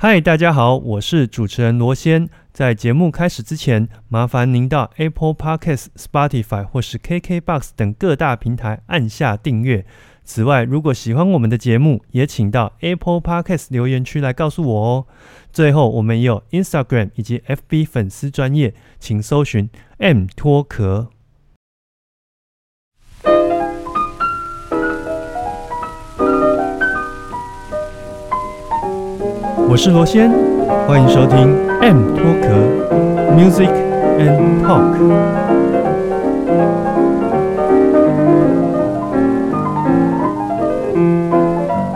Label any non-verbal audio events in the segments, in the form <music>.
嗨，大家好，我是主持人罗先。在节目开始之前，麻烦您到 Apple Podcasts、Spotify 或是 KKBox 等各大平台按下订阅。此外，如果喜欢我们的节目，也请到 Apple Podcasts 留言区来告诉我哦。最后，我们也有 Instagram 以及 FB 粉丝专业，请搜寻 M 脱壳。我是罗先，欢迎收听 M 脱壳 Music and Talk。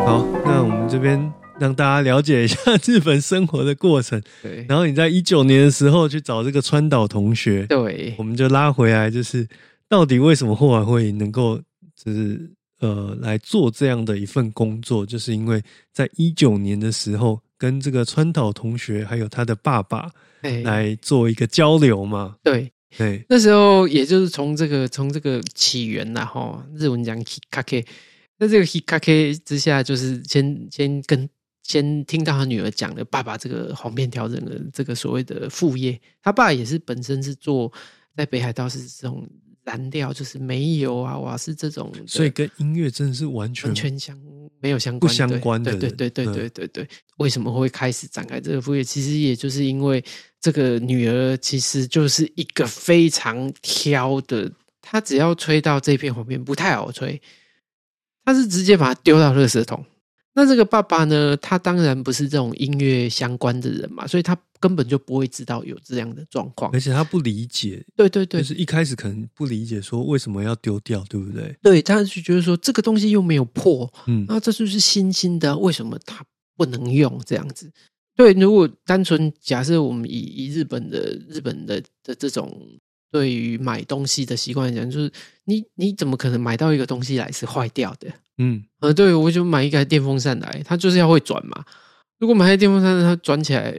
好，那我们这边让大家了解一下日本生活的过程。对然后你在一九年的时候去找这个川岛同学，对我们就拉回来，就是到底为什么后来会能够就是呃来做这样的一份工作，就是因为在一九年的时候跟这个川岛同学还有他的爸爸哎。来做一个交流嘛，对，对，那时候也就是从这个从这个起源呐，哈，日文讲 hikake，那这个 hikake 之下，就是先先跟先听到他女儿讲的爸爸这个黄面调整的这个所谓的副业，他爸也是本身是做在北海道是这种燃料，就是煤油啊、瓦斯这种，所以跟音乐真的是完全完全相没有相关不关相关的对对人对对对嗯对对对。为什么会开始展开这个副业？其实也就是因为这个女儿其实就是一个非常挑的，她只要吹到这片黄片不太好吹，她是直接把它丢到垃圾桶。那这个爸爸呢，他当然不是这种音乐相关的人嘛，所以他根本就不会知道有这样的状况而。且他不理解，对对对就，是一开始可能不理解说为什么要丢掉，对不对？对，他就觉得说这个东西又没有破，嗯，那这就是新兴的，为什么它不能用这样子？对，如果单纯假设我们以以日本的日本的的这种对于买东西的习惯来讲，就是你你怎么可能买到一个东西来是坏掉的？嗯，呃，对我就买一台电风扇来，它就是要会转嘛。如果买台电风扇，它转起来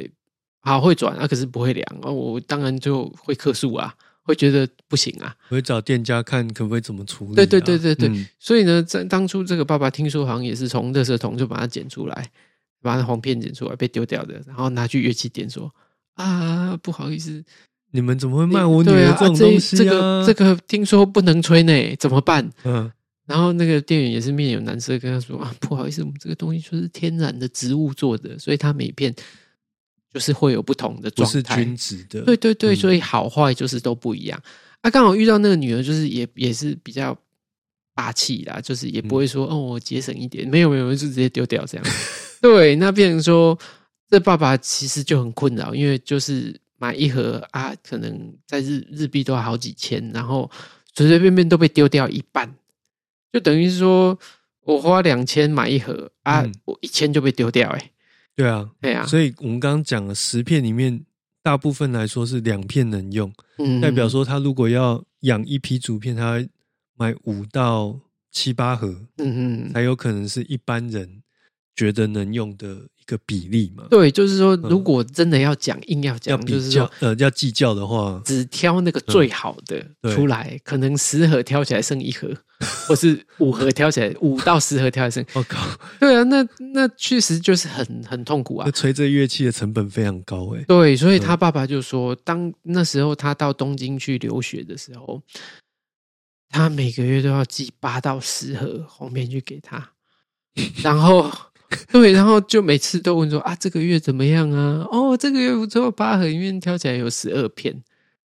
好会转啊，可是不会凉啊，我当然就会克数啊，会觉得不行啊。我会找店家看可不可以怎么处理啊、对对对对对嗯所以呢，在当初这个爸爸听说好像也是从垃圾桶就把它捡出来，把那黄片捡出来被丢掉的，然后拿去乐器店说啊，不好意思，你们怎么会卖我女儿这种这东西这个这个听说不能吹呢，怎么办？嗯，然后那个店员也是面有难色，跟他说啊，不好意思，我们这个东西就是天然的植物做的，所以它每片就是会有不同的不是状态。均值的，对对对，嗯所以好坏就是都不一样。啊，刚好遇到那个女儿，就是也也是比较霸气啦，就是也不会说、哦，我节省一点，没有没有，就直接丢掉这样。<laughs> 对，那变成说，这爸爸其实就很困扰，因为就是买一盒啊，可能在日日币都要好几千，然后随随便便都被丢掉一半，就等于是说我花两千买一盒啊，嗯。我一千就被丢掉、欸，哎，对啊，对啊，所以我们刚刚讲了十片里面，大部分来说是两片能用，嗯。代表说他如果要养一批竹片，他买五到七八盒，嗯嗯，才有可能是一般人觉得能用的一个比例嘛。对，就是说，嗯如果真的要讲，硬要要讲，就比较是说，呃要计较的话，只挑那个最好的出来，可能十盒挑起来剩一盒，<laughs> 或是五盒挑起来，五到十盒挑起来剩。我 <laughs> 靠，对啊，那那确实就是很很痛苦啊那。吹这乐器的成本非常高哎。对，所以他爸爸就说，当那时候他到东京去留学的时候，他每个月都要寄八到十盒红面去给他，然后 <laughs> 对，然后就每次都问说啊，这个月怎么样啊？哦，这个月不错，八盒里面挑起来有十二片，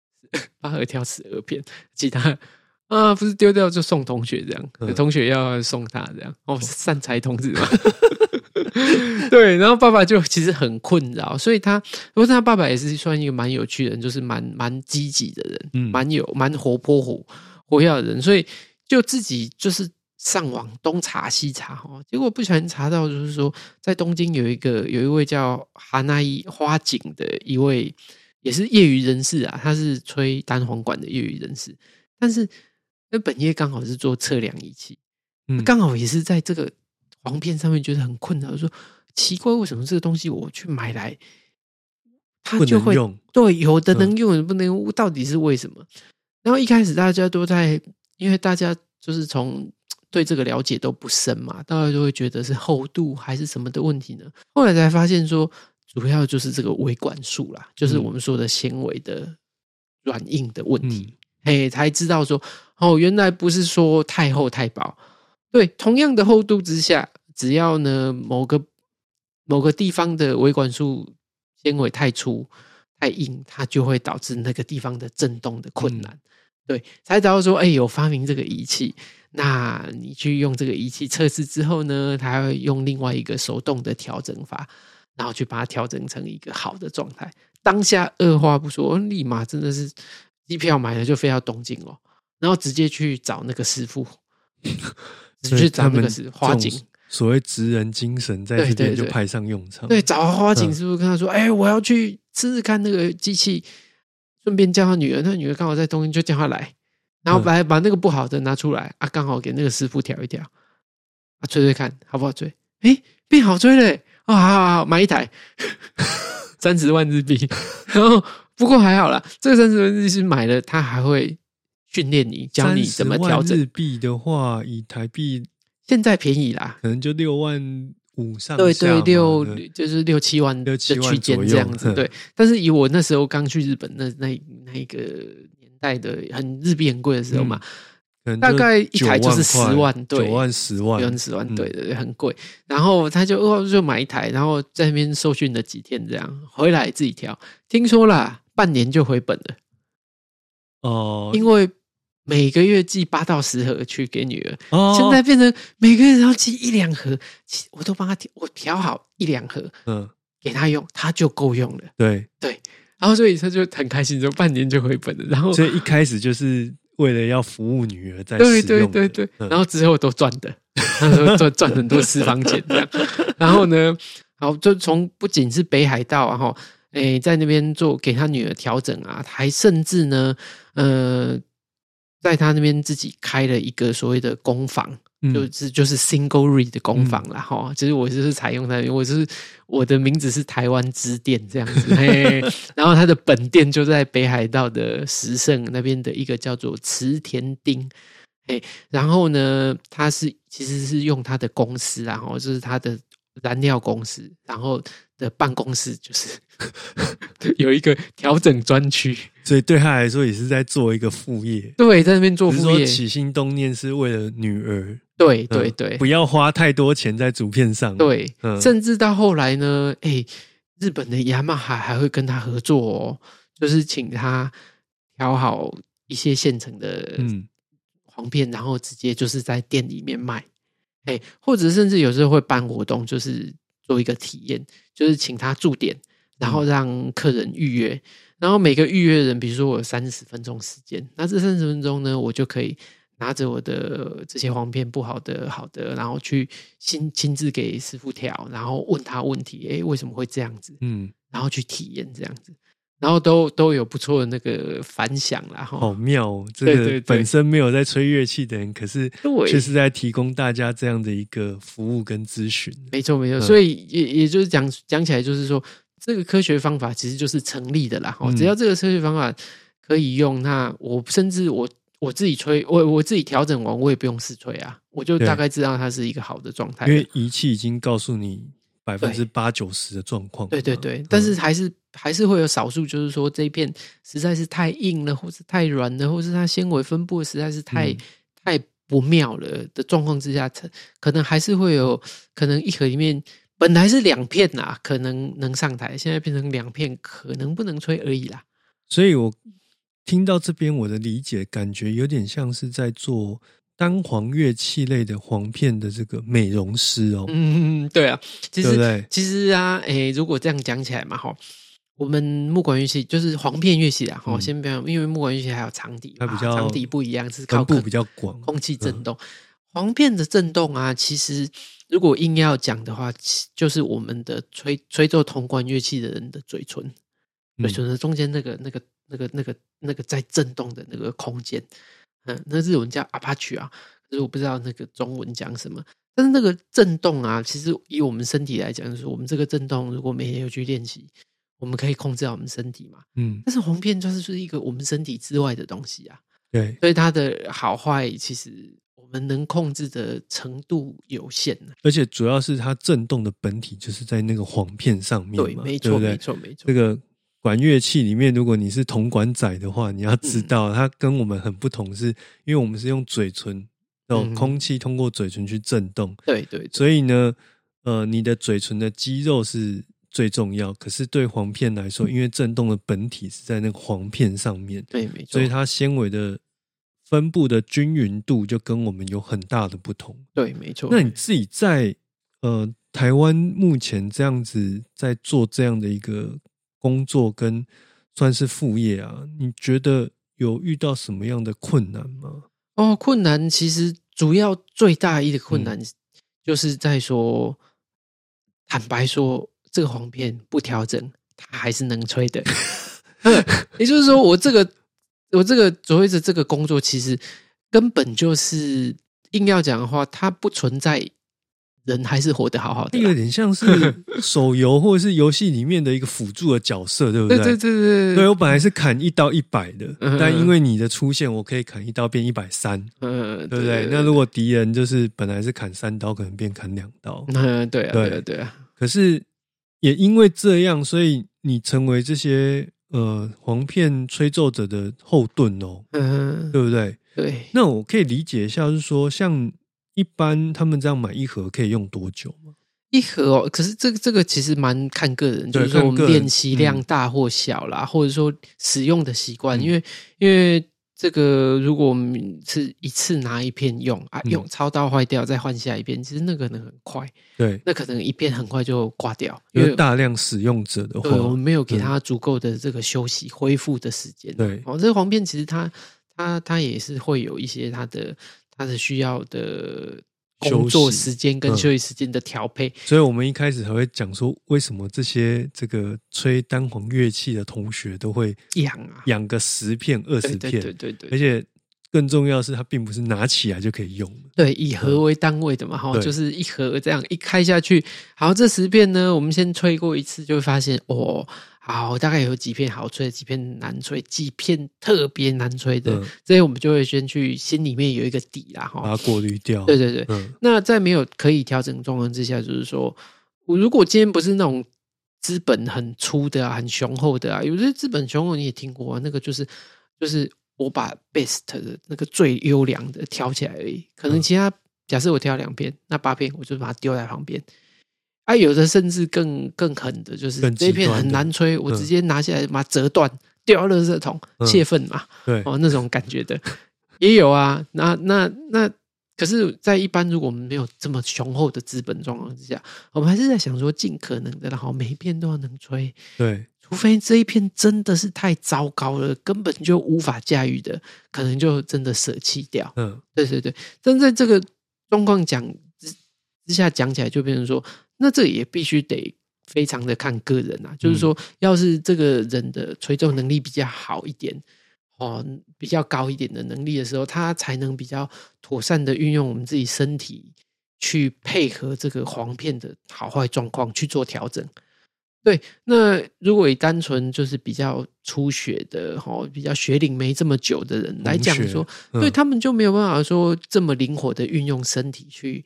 <laughs> 八盒挑十二片，其他啊不是丢掉就送同学这样，嗯。同学要送他这样，哦，善财童子嘛。<laughs> 对，然后爸爸就其实很困扰，所以他，不过他爸爸也是算一个蛮有趣的人，就是蛮蛮积极的人，嗯。蛮有蛮活泼活活跃的人，所以就自己就是上网东查西查哦，结果不小心查到，就是说在东京有一个有一位叫哈奈花景的一位也是业余人士啊，他是吹单簧管的业余人士，但是那本业刚好是做测量仪器，嗯。刚好也是在这个黄片上面觉得很困扰，说奇怪，为什么这个东西我去买来，他就会能用，对有的能嗯用，有的不能用，到底是为什么？然后一开始大家都在，因为大家就是从对这个了解都不深嘛，大家就会觉得是厚度还是什么的问题呢？后来才发现说，主要就是这个维管束啦，就是我们说的纤维的软硬的问题。嘿，才知道说哦，原来不是说太厚太薄，对，同样的厚度之下，只要呢某个某个地方的维管束纤维太粗太硬，它就会导致那个地方的震动的困难。对，才知道说，哎，有发明这个仪器，那你去用这个仪器测试之后呢，它会用另外一个手动的调整法，然后去把它调整成一个好的状态。当下二话不说，立马真的是。机票买了就飞到东京哦，然后直接去找那个师傅，去找那个是花井。所谓职人精神，在这边就派上用场。对，找花井师傅跟他说：“哎，我要去试试看那个机器，顺便叫他女儿。他女儿刚好在东京，就叫他来，然后把把那个不好的拿出来啊，刚好给那个师傅调一调啊，吹吹看好不好吹？哎，变好吹嘞！啊，好好好，买一台 <laughs> 三十万日币，<laughs> 然后。”不过还好啦，这个三十万日币买了，他还会训练你，教你怎么调整。日币的话，以台币现在便宜啦，可能就六万五上。对对，六就是六七万的区间这样子。对，但是以我那时候刚去日本那那那一个年代的很日币很贵的时候嘛。大概一台就是十万，对，九万十万，九万十万，对对对，很贵。然后他就哦，就买一台，然后在那边受训了几天，这样回来自己调。听说啦，半年就回本了。哦，因为每个月寄八到十盒去给女儿，现在变成每个月要寄一两盒，我都帮他调，我调好一两盒，嗯，给他用，她就够用了。对对，然后所以她就很开心，就半年就回本了。然后所以一开始就是。为了要服务女儿，在对对对对，然后之后都赚的，赚赚很多私房钱这样。<laughs> 然后呢，好就从不仅是北海道啊哈，诶，在那边做给他女儿调整啊，还甚至呢，呃，在他那边自己开了一个所谓的工坊。就是就是 single read 的工坊了哈，其实我就是采用他，我就是我的名字是台湾支店这样子，<laughs> 然后他的本店就在北海道的石胜那边的一个叫做池田町，哎，然后呢，他是其实是用他的公司，然后就是他的燃料公司，然后的办公室就是。<laughs> 有一个调整专区，所以对他来说也是在做一个副业。对，在那边做副业。起心动念是为了女儿。对对对，不要花太多钱在竹片上。对，甚至到后来呢，哎，日本的雅马哈还会跟他合作，哦，就是请他调好一些现成的黄片，然后直接就是在店里面卖。哎，或者甚至有时候会办活动，就是做一个体验，就是请他驻点。然后让客人预约，然后每个预约人，比如说我有三十分钟时间，那这三十分钟呢，我就可以拿着我的这些黄片不好的、好的，然后去亲亲自给师傅调，然后问他问题，哎，为什么会这样子？嗯，然后去体验这样子，然后都都有不错的那个反响啦，哈好妙，这个本身没有在吹乐器的人，可是却是在提供大家这样的一个服务跟咨询。没错，没错，所以也也就是讲讲起来，就是说。这个科学方法其实就是成立的啦。哦，只要这个科学方法可以用，那我甚至我我自己吹，我我自己调整完，我也不用试吹啊，我就大概知道它是一个好的状态。因为仪器已经告诉你百分之八九十的状况。对对对，但是还是还是会有少数，就是说这一片实在是太硬了，或是太软了，或是它纤维分布实在是太太不妙了的状况之下，可能还是会有可能一盒里面。本来是两片呐，可能能上台，现在变成两片，可能不能吹而已啦。所以我听到这边，我的理解感觉有点像是在做单簧乐器类的簧片的这个美容师哦。嗯，对啊，其实其实啊，诶，如果这样讲起来嘛，哈，我们木管乐器就是簧片乐器啊，好，先不要，因为木管乐器还有长笛，它比较长笛不一样，是靠部比较广，空气震动。簧片的震动啊，其实。如果硬要讲的话，就是我们的吹吹奏铜管乐器的人的嘴唇，嘴唇的中间那个、那个、那个、那个、那个在震动的那个空间，嗯，那日文叫阿帕曲啊，可是我不知道那个中文讲什么。但是那个震动啊，其实以我们身体来讲，就是我们这个震动，如果每天有去练习，我们可以控制好我们身体嘛。嗯，但是簧片就是是一个我们身体之外的东西啊。对，所以它的好坏其实我。们能控制的程度有限了。而且主要是它震动的本体就是在那个簧片上面对，嘛，没错，没错，没错这。个管乐器里面，如果你是铜管仔的话，你要知嗯道它跟我们很不同是，因为我们是用嘴唇，哦，嗯空气通过嘴唇去震动，对对对，所以呢，呃，你的嘴唇的肌肉是最重要。可是对簧片来说，因为振动的本体是在那个簧片上面，对没错，所以它纤维的分布的均匀度就跟我们有很大的不同。对没错。那你自己在呃台湾目前这样子在做这样的一个工作，跟算是副业啊，你觉得有遇到什么样的困难吗？哦，困难其实主要最大一个嗯困难就是在说，坦白说，这个簧片不调整，它还是能吹的。嗯也就是说，我这个我这个所谓的这个工作，其实根本就是硬要讲的话，它不存在人还是活得好好的。有点像是手游或者是游戏里面的一个辅助的角色，对不对对对对对对我本来是砍一刀一百的，嗯但因为你的出现，我可以砍一刀变一百三，嗯，对不对？那如果敌人就是本来是砍三刀，可能变砍两刀。嗯，对啊，对对啊，对啊，可是也因为这样，所以你成为这些呃簧片吹奏者的后盾哦，嗯，对不对？对。那我可以理解一下，就是说，像一般他们这样买一盒可以用多久吗？一盒哦，可是这个这个其实蛮看个人，就是说练习量大或小啦，或者说使用的习惯，嗯因为因为这个如果我们是一次拿一片用啊，嗯。用超到坏掉再换下一片，其实那个可能很快，对，那可能一片很快就挂掉，因为大量使用者的对我们话，没有给它足够的这个休息恢复的时间。对。哦，这个黄片其实它它它也是会有一些它的它的需要的工作时间跟嗯。休息时间的调配。所以我们一开始还会讲说，为什么这些这个吹单簧乐器的同学都会养啊，养个十片、二十对片，对对对。对而且更重要的是，它并不是拿起来就可以用的。对，以盒为单位的嘛，哈、对。就是一盒这样一开下去，好，这十片呢，我们先吹过一次，就会发现哦，好，大概有几片好吹，几片难吹，几片特别难吹的，嗯这些我们就会先去心里面有一个底啦，哈、把它过滤掉。对对对，嗯，那在没有可以调整的状况之下，就是说，我如果今天不是那种资本很粗的啊、很雄厚的啊，有些资本雄厚你也听过啊，那个就是就是我把 best 的那个最优良的挑起来而已，可能嗯其他、假设我挑两片，那八片我就把它丢在旁边。啊，有的甚至更更狠的，就是这一片很难吹，我嗯直接拿下来把它折断，丢到垃圾桶，嗯泄愤嘛。对，哦，那种感觉的也有啊。那那那，可是，在一般如果我们没有这么雄厚的资本状况之下，我们还是在想说，尽可能的，然后每一片都要能吹，对，除非这一片真的是太糟糕了，根本就无法驾驭的，可能就真的舍弃掉。嗯，对对对，但在这个状况讲之之下讲起来，就变成说，那这也必须得非常的看个人啊。就是说，要是这个人的吹奏能力比较好一点，哦，比较高一点的能力的时候，他才能比较妥善的运用我们自己身体去配合这个簧片的好坏状况去做调整。对，那如果以单纯就是比较初学的哈，比较学龄没这么久的人来讲说，嗯对他们就没有办法说这么灵活的运用身体去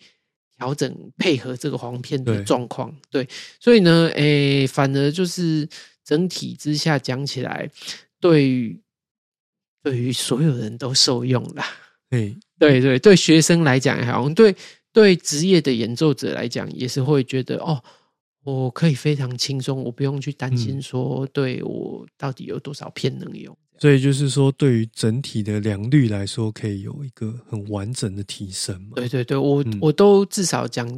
调整配合这个簧片的对状况。对，所以呢，诶，反而就是整体之下讲起来，对于对于所有人都受用啦。<laughs> 对，对对，对学生来讲也好，对对职业的演奏者来讲，也是会觉得哦，我可以非常轻松，我不用去担心嗯说，对我到底有多少片能用。所以就是说，对于整体的良率来说，可以有一个很完整的提升嘛。对对对，我、嗯我都至少讲，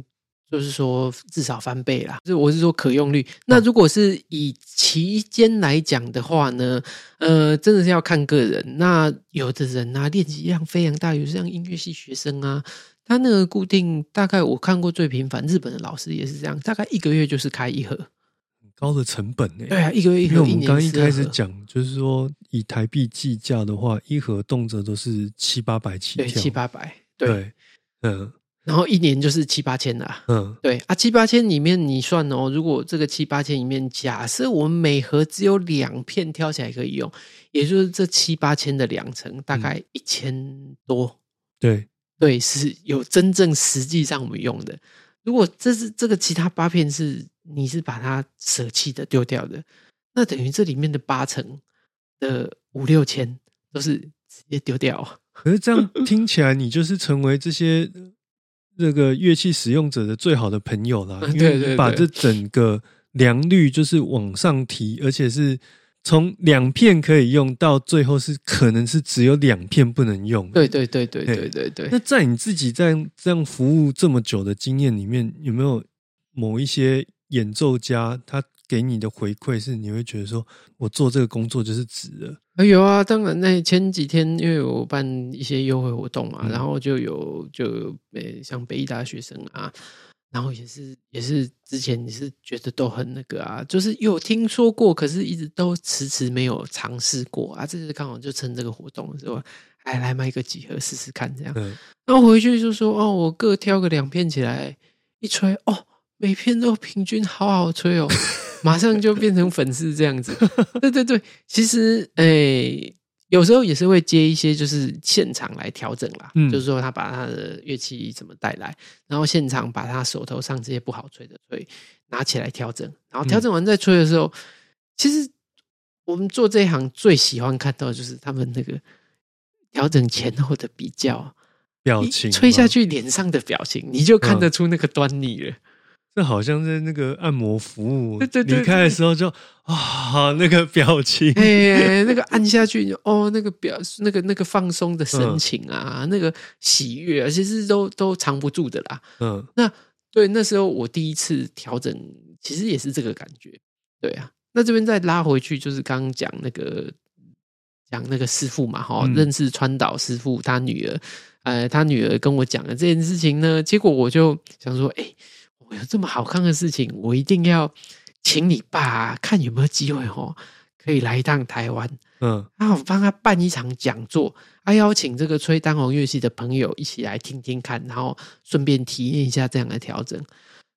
就是说至少翻倍啦。就是我是说可用率。那如果是以期间来讲的话呢，呃，真的是要看个人。那有的人啊，练习量非常大，有像音乐系学生啊，他那个固定大概我看过最频繁，日本的老师也是这样，大概一个月就是开一盒。高的成本呢？对啊，一个月一因为盒，我们刚刚一12盒开始讲，就是说以台币计价的话，一盒动辄都是七八百起对跳，七八百，对，对，嗯然后一年就是七八千啦。嗯，对啊，七八千里面你算哦，如果这个七八千里面，假设我们每盒只有两片挑起来可以用，也就是这七八千的两成，大概一千多。对，对，是有真正实际上我们用的。如果这是这个其他八片是你是把它舍弃的丢掉的，那等于这里面的八成的五六千都是直接丢掉。<laughs> 可是这样 <laughs> 听起来，你就是成为这些这个乐器使用者的最好的朋友啦，因为把这整个良率就是往上提，而且是。从两片可以用到最后是可能是只有两片不能用。对对对对对对对。那在你自己在这样服务这么久的经验里面，有没有某一些演奏家他给你的回馈是你会觉得说我做这个工作就是值的？有啊，当然那前几天因为我办一些优惠活动嘛，然后就有就呃像北艺大学生啊。然后也是也是之前你是觉得都很那个啊，就是有听说过，可是一直都迟迟没有尝试过啊。这次刚好就趁这个活动，是吧？哎，来买个几盒试试看，这样。然后回去就说哦，我各挑个两片起来一吹，哦，每片都平均好好吹哦，马上就变成粉丝这样子。<laughs> 对对对，其实哎。有时候也是会接一些，就是现场来调整啦。嗯，就是说他把他的乐器怎么带来，然后现场把他手头上这些不好吹的吹拿起来调整，然后调整完再吹的时候，其实我们做这一行最喜欢看到就是他们那个调整前后的比较表情，吹下去脸上的表情，你就看得出那个端倪了。这好像在那个按摩服务离开的时候就啊，那个表情，<laughs> 哎，那个按下去哦，那个表，那个那个放松的神情啊，那个喜悦，其实都都藏不住的啦。嗯，那对那时候我第一次调整，其实也是这个感觉。对啊，那这边再拉回去，就是刚刚讲那个讲那个师傅嘛，哈，认识川岛师傅他女儿，呃，他女儿跟我讲了这件事情呢，结果我就想说，哎。我有这么好看的事情，我一定要请你爸看有没有机会哦，可以来一趟台湾。嗯，然后帮他办一场讲座，还邀请这个吹单簧乐器的朋友一起来听听看，然后顺便体验一下这样的调整。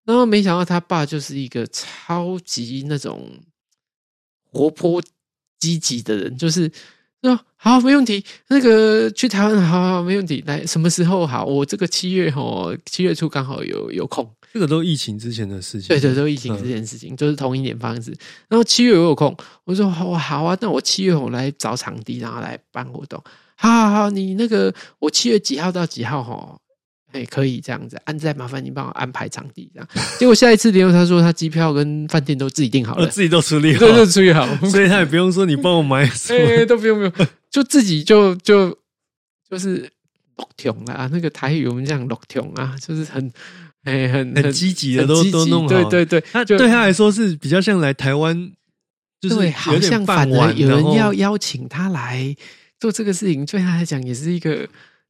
然后没想到他爸就是一个超级那种活泼积极的人，就是说好没问题，那个去台湾好好没问题，来什么时候好？我这个七月哦，七月初刚好有有空。这个都疫情之前的事情，对对，都疫情之前的事情，就是同一年发生。然后七月我有空，我说好好啊，那我七月我来找场地，然后来办活动。好好好，你那个我七月几号到几号哈？哎，可以这样子，安再麻烦你帮我安排场地这样。<laughs> 结果下一次联络他说他机票跟饭店都自己订好了，自己都处理好，对，都处理好，所以他也不用说你帮我买，哎，都不用不用，就自己就就就是落条啊，那个台语我们讲落条啊，就是很。哎，很很积极的，都都弄好。对对对，他对他来说是比较像来台湾，就是好像反而有人要邀请他来做这个事情，对他来讲也是一个，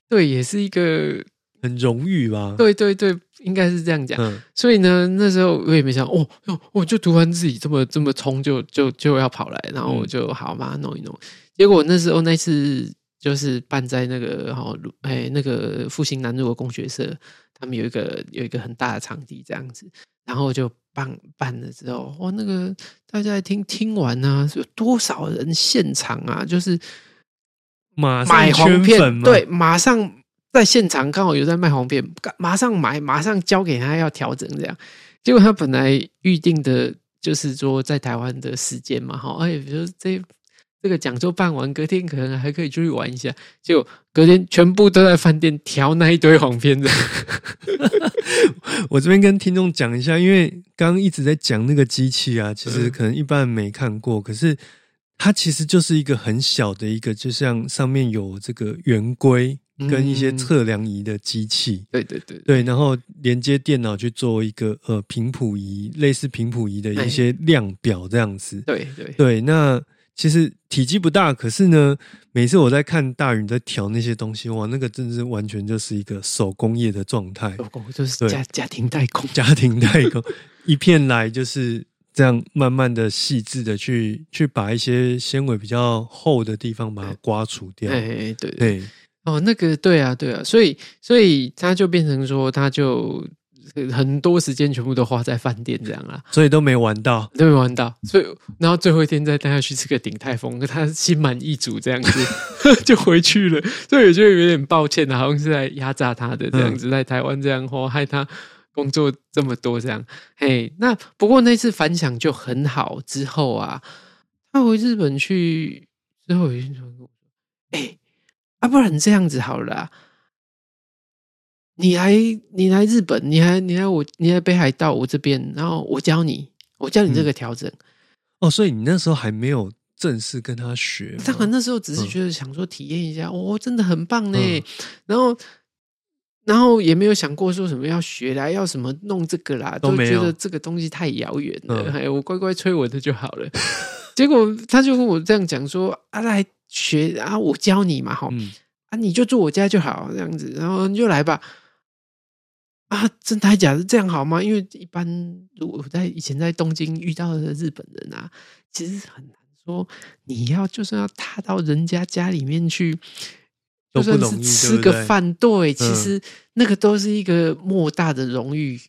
对，也是一个很荣誉吧。对对对，应该是这样讲。所以呢，那时候我也没想，哦哦，我就突然自己这么这么冲，就就就要跑来，然后我就好嘛弄一弄。结果那时候那次就是办在那个哈哎那个复兴南路的工学社。他们有一个有一个很大的场地这样子，然后就办办了之后，哇，那个大家听听完啊，有多少人现场啊？就是马买黄片，对，马上在现场刚好有在卖黄片，马上买，马上交给他要调整这样。结果他本来预定的就是说在台湾的时间嘛，哈，哎，比如这。这个讲座办完，隔天可能还可以出去玩一下。结果隔天全部都在饭店调那一堆黄片子。<laughs> 我这边跟听众讲一下，因为刚刚一直在讲那个机器啊，其实可能一般人没看过。可是它其实就是一个很小的一个，就像上面有这个圆规跟一些测量仪的机器。对对对对，然后连接电脑去做一个呃频谱仪，类似频谱仪的一些量表这样子。对对对，那。其实体积不大，可是呢，每次我在看大宇在调那些东西，哇，那个真是完全就是一个手工业的状态，手工就是家家庭代工，家庭代工，<laughs> 一片来就是这样慢慢的细致的去去把一些纤维比较厚的地方把它刮除掉。哎，对。对，哦，那个对啊，对啊，所以所以它就变成说，它就很多时间全部都花在饭店这样啦，所以都没玩到。都没玩到，所以然后最后一天再带他去吃个鼎泰丰，他心满意足这样子 <laughs> 就回去了，所以我就有点抱歉的，好像是在压榨他的这样子，在台湾这样花害他工作这么多这样。嘿，那不过那次反响就很好，之后啊，他回日本去之后，有一跟我说：“哎，啊，不然这样子好了啦。”你来，你来日本，你来，你来我，你来北海道我这边，然后我教你，我教你这个调整。哦，所以你那时候还没有正式跟他学，当然那时候只是觉得想说体验一下，哦，真的很棒呢。然后，然后也没有想过说什么要学啦，要什么弄这个啦，都觉得这个东西太遥远了。哎，我乖乖吹我的就好了。结果他就跟我这样讲说：“啊，来学啊，我教你嘛，哈，啊，你就住我家就好，这样子，然后你就来吧。”啊，真的还假的？这样好吗？因为一般如果在以前在东京遇到的日本人啊，其实很难说。你要就算要踏到人家家里面去，就算是吃个饭，对，其实那个都是一个莫大的荣誉。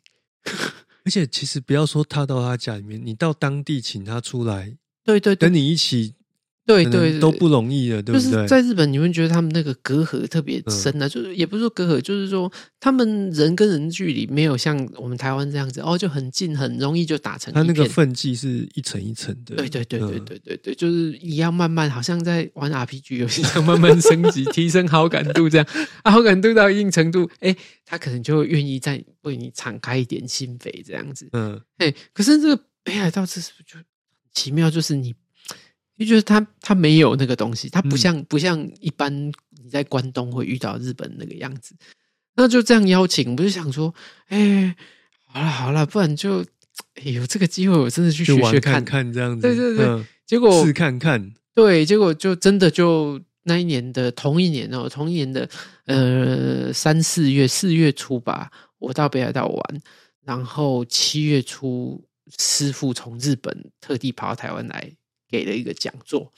<laughs> 而且，其实不要说踏到他家里面，你到当地请他出来，对对，等你一起。对对，都不容易的，对不对？在日本，你会觉得他们那个隔阂特别深呢，就是也不是说隔阂，就是说他们人跟人距离没有像我们台湾这样子哦，就很近，很容易就打成。他那个分际是一层一层的，对对对对对对对，就是一样慢慢，好像在玩 RPG 游戏，<laughs> 一样慢慢升级，提升好感度这样 <laughs> 啊，好感度到一定程度，哎，他可能就会愿意再为你敞开一点心扉这样子。嗯，哎，可是这个北海道这是不是就奇妙？就是你。就觉得他他没有那个东西，他不像不像一般你在关东会遇到日本那个样子，那就这样邀请，我就想说，哎，好了好了，不然就有这个机会，我真的去学学看。看这样子，对对对，结果试看看，对，结果就真的就那一年的同一年哦，同一年的呃三四月四月初吧，我到北海道玩，然后七月初师傅从日本特地跑到台湾来。给了一个讲座，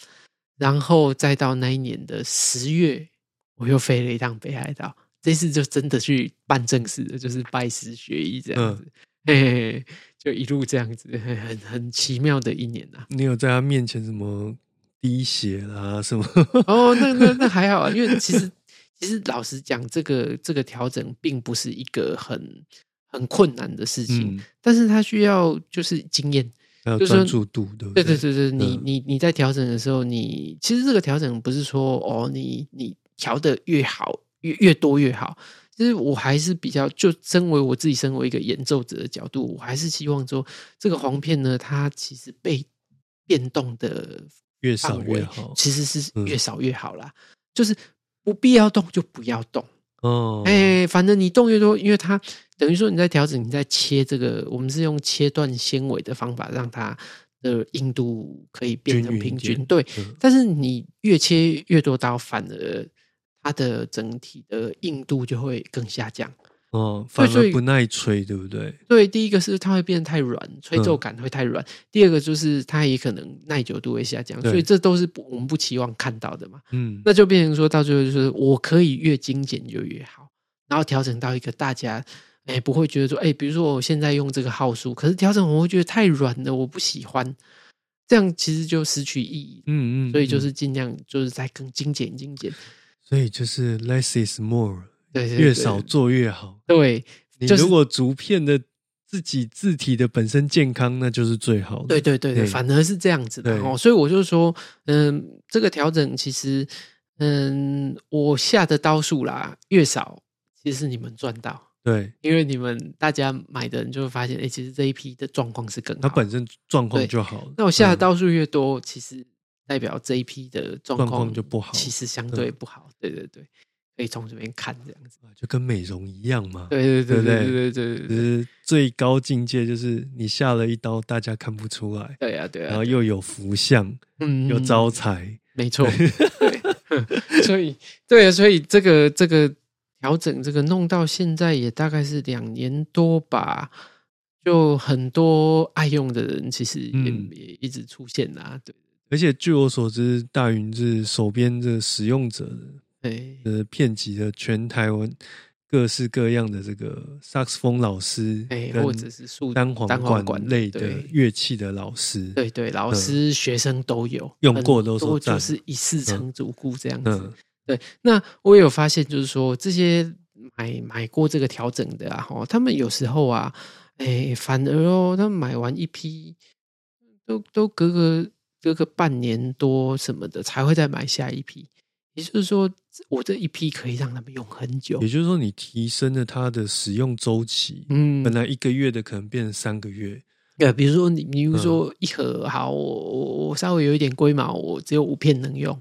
然后再到那一年的十月，我又飞了一趟北海道。这次就真的去办正事的，就是拜师学艺这样子。嘿嘿，就一路这样子，很很奇妙的一年呐。你有在他面前什么滴血啦什么？哦，那那 <laughs> 那还好啊，因为其实其实老实讲，这个这个调整并不是一个很很困难的事情，但是他需要就是经验。就是专注度，对不对？对对对对，你你你在调整的时候，你其实这个调整不是说哦，你你调的越好，越越多越好。其实我还是比较，就身为我自己身为一个演奏者的角度，我还是希望说，这个簧片呢，它其实被变动的越少越好，其实是越少越好啦。就是不必要动就不要动哦。哎，反正你动越多，因为它。等于说你在调整，你在切这个，我们是用切断纤维的方法，让它的硬度可以变成平均。对，但是你越切越多刀，反而它的整体的硬度就会更下降。哦，反而不耐吹，对不对？对，第一个是它会变得太软，吹奏感会太软；第二个就是它也可能耐久度会下降，所以这都是我们不期望看到的嘛。嗯，那就变成说到最后就是我可以越精简就越好，然后调整到一个大家。哎，不会觉得说，哎，比如说我现在用这个号数，可是调整我会觉得太软了，我不喜欢，这样其实就失去意义。嗯嗯，所以就是尽量就是在更精简精简。所以就是 less is more，对，越少做越好。对，你如果竹片的自己字体的本身健康，那就是最好的。对对对对，反而是这样子的哦。所以我就说，嗯，这个调整其实，嗯，我下的刀数啦越少，其实是你们赚到。对，因为你们大家买的人就会发现，哎，其实这一批的状况是更好，它本身状况就好。那我下的刀数越多，其实代表这一批的状况就不好，其实相对不好。对对对，可以从这边看这样子，就跟美容一样嘛。对对对对对对对，是最高境界，就是你下了一刀，大家看不出来。对呀对呀，然后又有福相，嗯，又招财，没错。<laughs> <laughs> 所以对啊，所以这个这个。调整这个弄到现在也大概是两年多吧，就很多爱用的人其实也也一直出现啦。对，而且据我所知，大云是手边的使用者，对，呃，遍及了全台湾各式各样的这个萨克斯风老师，哎，跟或者是树单簧管管类的对乐器的老师，对对，老师、学生都有用过都很多说就是一世成主顾这样子。嗯对，那我也有发现，就是说这些买买过这个调整的啊，哈，他们有时候啊，哎，反而哦，他们买完一批，都都隔个隔个半年多什么的，才会再买下一批。也就是说，我这一批可以让他们用很久也。就是说，你提升了它的使用周期，嗯本，来一个月的可能变成三个月，对，比如说你，比如嗯说一盒好，我我我稍微有一点龟毛，我只有五片能用，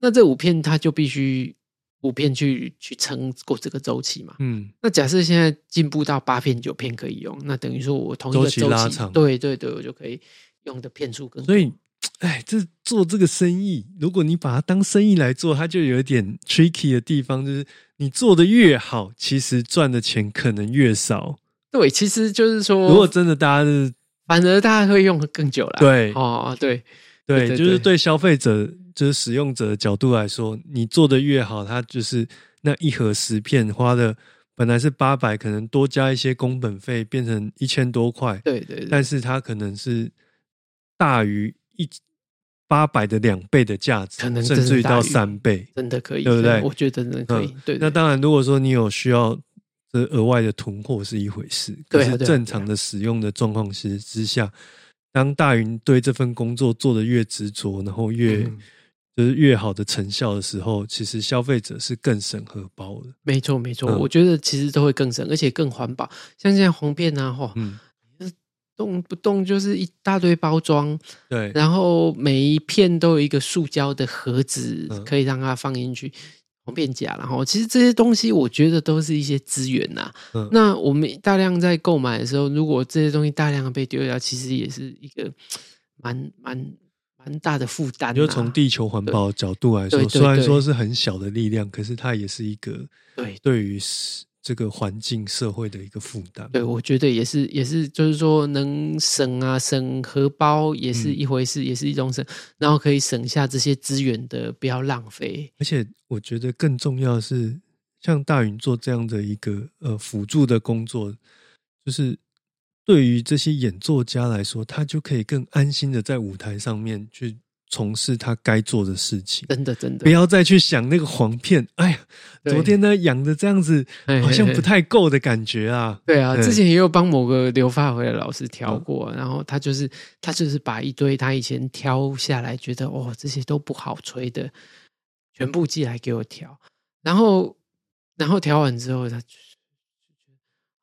那这五片它就必须五片去去撑过这个周期嘛。嗯，那假设现在进步到八片九片可以用，那等于说我同一个周期周拉长对对对，我就可以用的片数更多。所以，哎，这做这个生意，如果你把它当生意来做，它就有一点 tricky 的地方，就是你做的越好，其实赚的钱可能越少。对，其实就是说，如果真的大家是反而大家会用的更久了。对哦，对对，对对就是对消费者，就是使用者的角度来说，你做的越好，它就是那一盒十片花的本来是八百，可能多加一些工本费，变成一千多块，对对对，但是它可能是大于一八百的两倍的价值，可能甚至于到三倍。真的可以，对不对我觉得真的可以。嗯对，对那当然，如果说你有需要这额外的囤货是一回事，可是正常的使用的状况之之下，当大云对这份工作做的越执着，然后越、嗯就是越好的成效的时候，其实消费者是更省荷包的。没错没错，嗯我觉得其实都会更省，而且更环保。像现在红片啊，嚯，嗯，动不动就是一大堆包装，对，然后每一片都有一个塑胶的盒子嗯，可以让它放进去。红片夹，然后其实这些东西，我觉得都是一些资源呐、嗯那我们大量在购买的时候，如果这些东西大量的被丢掉，其实也是一个蛮蛮蛮大的负担、啊。就从地球环保角度来说，虽然说是很小的力量，可是它也是一个对对于是这个环境社会的一个负担。对，我觉得也是，也是，就是说能省啊，省荷包也是嗯一回事，也是一种省，然后可以省下这些资源的，不要浪费。而且我觉得更重要的是，像大云做这样的一个呃辅助的工作，就是对于这些演奏家来说，他就可以更安心的在舞台上面去从事他该做的事情，真的，真的。不，要再去想那个黄片。哎呀，昨天呢养的这样子，好像不太够的感觉啊。对啊，之前也有帮某个留发回的老师挑嗯。过，然后他就是他就是把一堆他以前挑下来，觉得哦这些都不好吹的，全部寄来给我调，然后然后调完之后，他就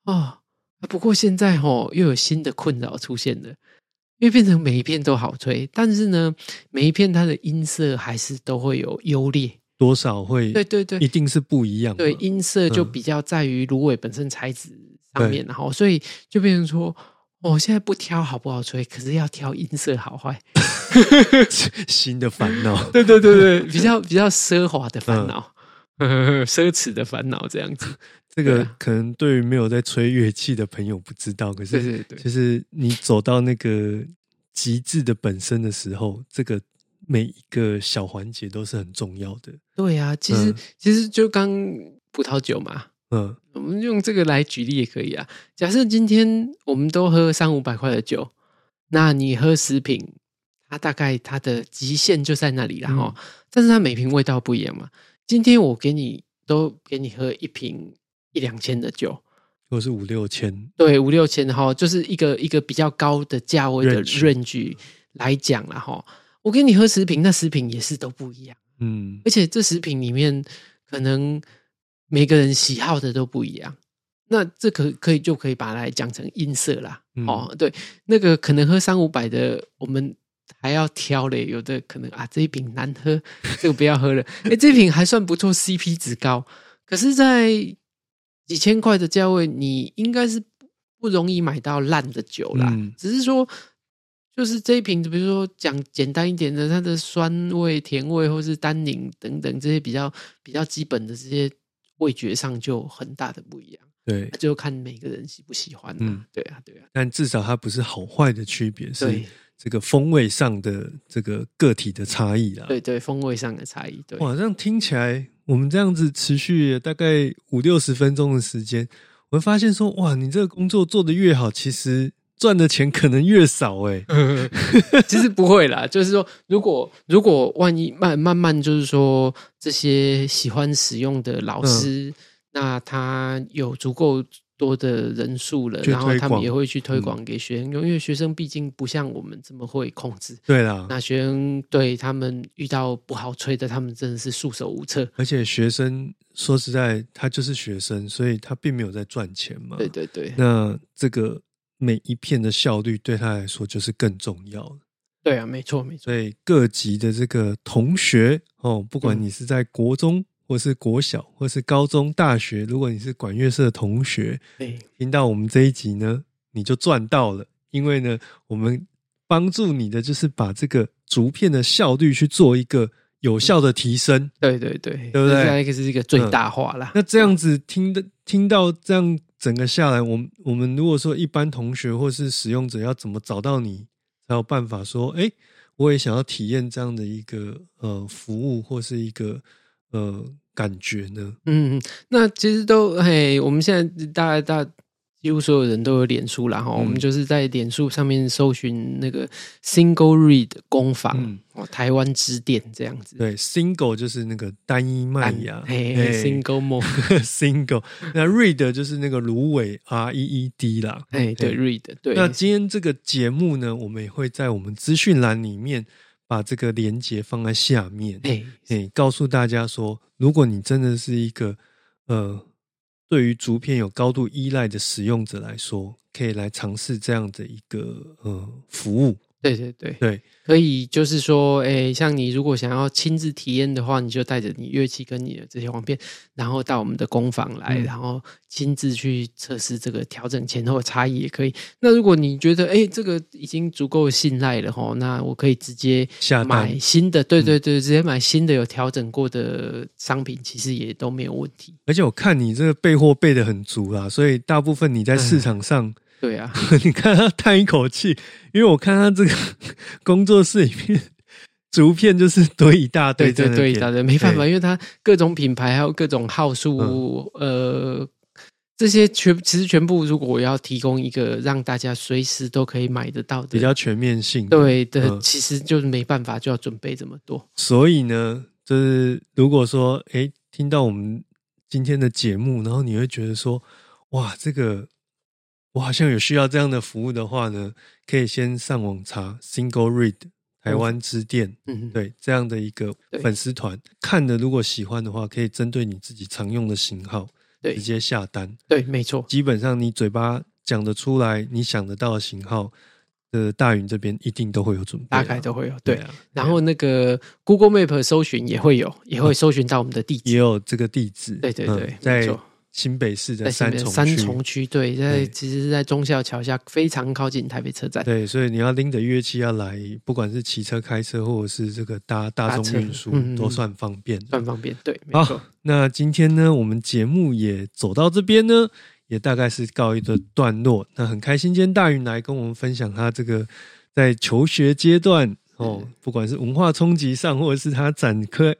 哦，不过现在哦又有新的困扰出现了。因为变成每一片都好吹，但是呢，每一片它的音色还是都会有优劣。多少会对对对，一定是不一样嘛。对，音色就嗯比较在于芦苇本身材质上面，然后所以就变成说，哦，现在不挑好不好吹，可是要挑音色好坏。<laughs> 新的烦恼。<laughs> 对对对对，比较比较奢华的烦恼，嗯 <laughs> 奢侈的烦恼这样子。这个可能对于没有在吹乐器的朋友不知道，可是对对对，就是你走到那个极致的本身的时候，这个每一个小环节都是很重要的。对啊，其实、嗯其实就刚葡萄酒嘛。嗯我们用这个来举例也可以啊。假设今天我们都喝三五百块的酒，那你喝十瓶，它大概它的极限就在那里了哈、嗯但是它每瓶味道不一样嘛。今天我给你都给你喝一瓶一两千的酒，或是五六千，对，五六千哈，就是一个一个比较高的价位的 Range 来讲了哈。我跟你喝十瓶，那十瓶也是都不一样，嗯而且这十瓶里面可能每个人喜好的都不一样。那这可可以就可以把它来讲成音色啦。嗯哦，对，那个可能喝三五百的，我们还要挑嘞，有的可能啊这一瓶难喝，这个不要喝了。哎，这一瓶还算不错，CP 值高。可是，在几千块的价位，你应该是不不容易买到烂的酒啦。嗯只是说，就是这一瓶，比如说讲简单一点的，它的酸味、甜味或是单宁等等这些比较比较基本的这些味觉上就很大的不一样。对那，就看每个人喜不喜欢、啊。嗯对啊，对啊，但至少它不是好坏的区别，是对这个风味上的这个个体的差异啦。对对，风味上的差异。对，哇，这样听起来，我们这样子持续大概五六十分钟的时间，我会发现说，哇，你这个工作做得越好，其实赚的钱可能越少哎。<laughs> 其实不会啦，<laughs> 就是说，如果如果万一慢慢慢，就是说这些喜欢使用的老师，那他有足够。多的人数了，然后他们也会去推广给学生用，因为学生毕竟不像我们这么会控制。对啦，那学生对他们遇到不好吹的，他们真的是束手无策。而且学生说实在，他就是学生，所以他并没有在赚钱嘛。对对对。那这个每一片的效率对他来说就是更重要的。对啊，没错没错。所以各级的这个同学哦，不管你是在国中。或是国小，或是高中、大学，如果你是管乐社的同学，听到我们这一集呢，你就赚到了。因为呢，我们帮助你的就是把这个竹片的效率去做一个有效的提升。对对对，对不对？这个是一个最大化啦。那这样子听的听到这样整个下来，我们我们如果说一般同学或是使用者要怎么找到你，才有办法说，哎，我也想要体验这样的一个呃服务或是一个。呃，感觉呢？嗯，那其实都嘿，我们现在大概大几乎所有人都有脸书了哈。我们就是在脸书上面搜寻那个 Single Read 工坊哦，台湾支店这样子。对，Single 就是那个单一麦芽，Single <laughs> Mo Single。那 Read 就是那个芦苇 R E E D 啦。哎，对，Read 对。那今天这个节目呢，我们也会在我们资讯栏里面。把这个连接放在下面，哎欸，告诉大家说，如果你真的是一个呃，对于竹片有高度依赖的使用者来说，可以来尝试这样的一个呃服务。对对对对。可以，就是说，诶，像你如果想要亲自体验的话，你就带着你乐器跟你的这些簧片，然后到我们的工坊来，然后亲自去测试这个调整前后差异也可以。那如果你觉得，诶，这个已经足够信赖了哈，那我可以直接买新的，对对对，直接买新的有调整过的商品，其实也都没有问题。而且我看你这个备货备的很足啦，所以大部分你在市场上。对啊，<laughs> 你看他叹一口气，因为我看他这个 <laughs> 工作室里面竹片就是堆一大堆，对对对，一大堆，没办法，因为他各种品牌还有各种号数，呃，这些全其实全部，如果我要提供一个让大家随时都可以买得到的比较全面性，对的，其实就是没办法，就要准备这么多。所以呢，就是如果说，哎，听到我们今天的节目，然后你会觉得说，哇，这个。我好像有需要这样的服务的话呢，可以先上网查 Single Read 台湾支店，嗯，对，这样的一个粉丝团，看的如果喜欢的话，可以针对你自己常用的型号，对，直接下单，对，没错，基本上你嘴巴讲得出来，你想得到的型号，呃，大云这边一定都会有准备，大概都会有，对啊。然后那个 Google Map 搜寻也会有，也会搜寻到我们的地址，也有这个地址，对对对，在。新北市的三重三重区，对，在其实是在忠孝桥下，非常靠近台北车站。对，所以你要拎着乐器要来，不管是骑车、开车，或者是这个搭大众运输，都算方便，算方便。对，没错。那今天呢，我们节目也走到这边呢，也大概是告一个段落。那很开心，今天大云来跟我们分享他这个在求学阶段哦，不管是文化冲击上，或者是他展开。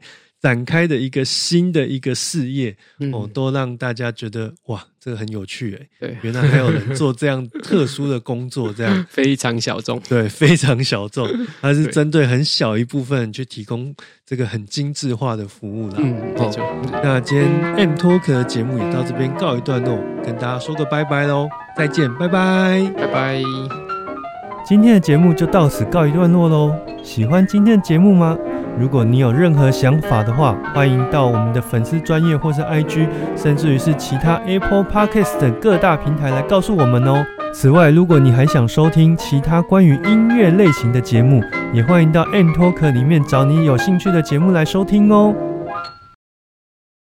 展开的一个新的一个事业哦，都让大家觉得哇，这个很有趣哎。对，原来还有人做这样特殊的工作，这样 <laughs> 非常小众。对，非常小众，<laughs> 它是针对很小一部分去提供这个很精致化的服务啦。嗯，没错。那今天 M Talk 的节目也到这边告一段落，跟大家说个拜拜喽，再见，拜拜，拜拜。今天的节目就到此告一段落喽。喜欢今天的节目吗？如果你有任何想法的话，欢迎到我们的粉丝专业或是 IG，甚至于是其他 Apple Podcast 的各大平台来告诉我们哦。此外，如果你还想收听其他关于音乐类型的节目，也欢迎到 N Talk 里面找你有兴趣的节目来收听哦。